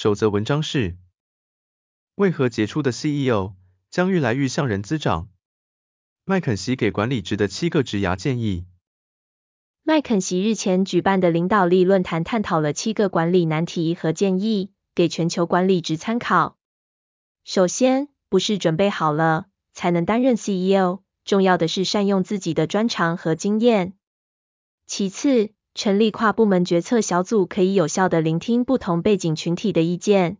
首则文章是：为何杰出的 CEO 将愈来愈像人资长？麦肯锡给管理职的七个职涯建议。麦肯锡日前举办的领导力论坛探讨了七个管理难题和建议，给全球管理职参考。首先，不是准备好了才能担任 CEO，重要的是善用自己的专长和经验。其次，成立跨部门决策小组可以有效地聆听不同背景群体的意见。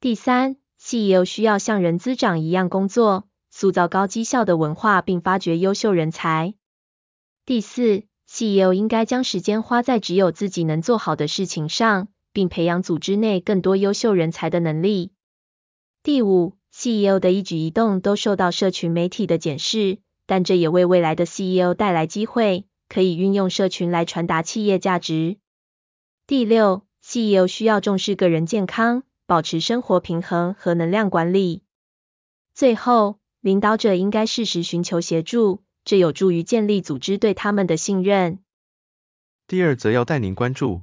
第三，CEO 需要像人资长一样工作，塑造高绩效的文化并发掘优秀人才。第四，CEO 应该将时间花在只有自己能做好的事情上，并培养组织内更多优秀人才的能力。第五，CEO 的一举一动都受到社群媒体的检视，但这也为未来的 CEO 带来机会。可以运用社群来传达企业价值。第六，CEO 需要重视个人健康，保持生活平衡和能量管理。最后，领导者应该适时寻求协助，这有助于建立组织对他们的信任。第二则要带您关注，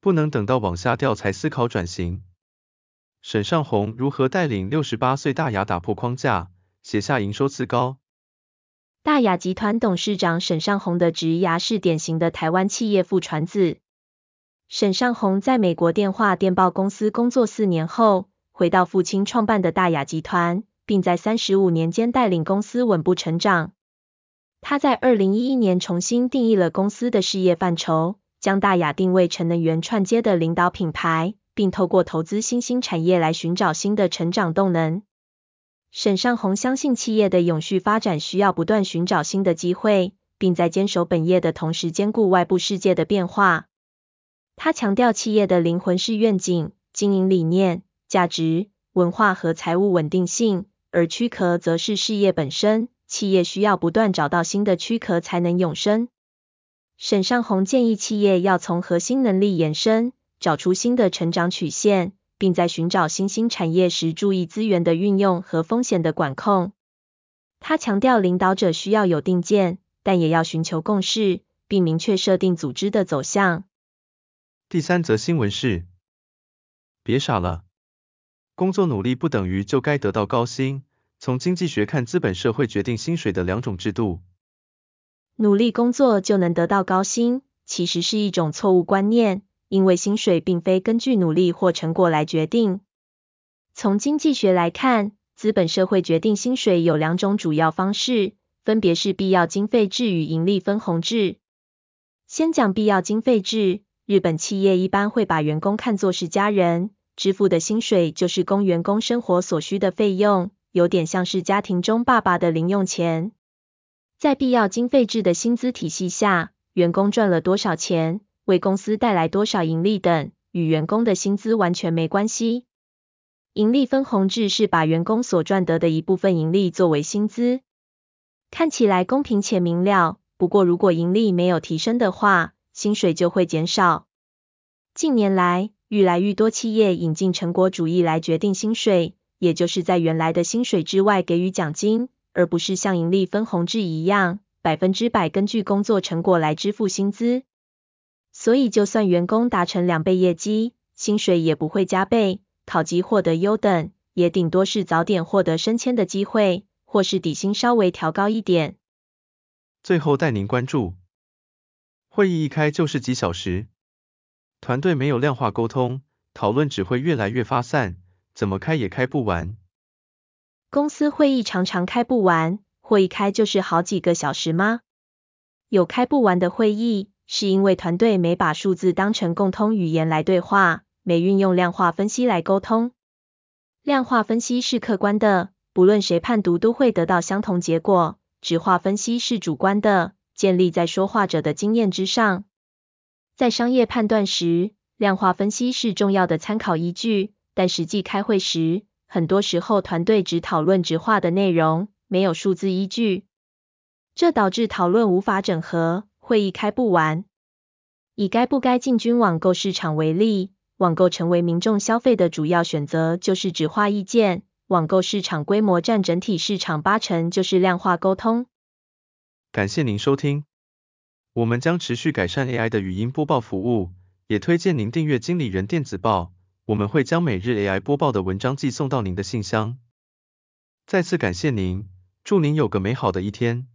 不能等到往下掉才思考转型。沈尚红如何带领六十八岁大亚打破框架，写下营收次高？大亚集团董事长沈尚鸿的职涯是典型的台湾企业父传子。沈尚鸿在美国电话电报公司工作四年后，回到父亲创办的大亚集团，并在三十五年间带领公司稳步成长。他在二零一一年重新定义了公司的事业范畴，将大亚定位成能源串接的领导品牌，并透过投资新兴产业来寻找新的成长动能。沈尚红相信企业的永续发展需要不断寻找新的机会，并在坚守本业的同时兼顾外部世界的变化。他强调企业的灵魂是愿景、经营理念、价值、文化和财务稳定性，而躯壳则是事业本身。企业需要不断找到新的躯壳才能永生。沈尚红建议企业要从核心能力延伸，找出新的成长曲线。并在寻找新兴产业时注意资源的运用和风险的管控。他强调，领导者需要有定见，但也要寻求共识，并明确设定组织的走向。第三则新闻是：别傻了，工作努力不等于就该得到高薪。从经济学看，资本社会决定薪水的两种制度。努力工作就能得到高薪，其实是一种错误观念。因为薪水并非根据努力或成果来决定。从经济学来看，资本社会决定薪水有两种主要方式，分别是必要经费制与盈利分红制。先讲必要经费制，日本企业一般会把员工看作是家人，支付的薪水就是供员工生活所需的费用，有点像是家庭中爸爸的零用钱。在必要经费制的薪资体系下，员工赚了多少钱，为公司带来多少盈利等，与员工的薪资完全没关系。盈利分红制是把员工所赚得的一部分盈利作为薪资，看起来公平且明了。不过，如果盈利没有提升的话，薪水就会减少。近年来，愈来愈多企业引进成果主义来决定薪水，也就是在原来的薪水之外给予奖金，而不是像盈利分红制一样，百分之百根据工作成果来支付薪资。所以，就算员工达成两倍业绩，薪水也不会加倍。考级获得优等，也顶多是早点获得升迁的机会，或是底薪稍微调高一点。最后带您关注，会议一开就是几小时，团队没有量化沟通，讨论只会越来越发散，怎么开也开不完。公司会议常常开不完，会一开就是好几个小时吗？有开不完的会议。是因为团队没把数字当成共通语言来对话，没运用量化分析来沟通。量化分析是客观的，不论谁判读都会得到相同结果。质化分析是主观的，建立在说话者的经验之上。在商业判断时，量化分析是重要的参考依据，但实际开会时，很多时候团队只讨论质化的内容，没有数字依据，这导致讨论无法整合，会议开不完。以该不该进军网购市场为例，网购成为民众消费的主要选择，就是质化意见。网购市场规模占整体市场八成，就是量化沟通。感谢您收听，我们将持续改善 AI 的语音播报服务，也推荐您订阅经理人电子报，我们会将每日 AI 播报的文章寄送到您的信箱。再次感谢您，祝您有个美好的一天。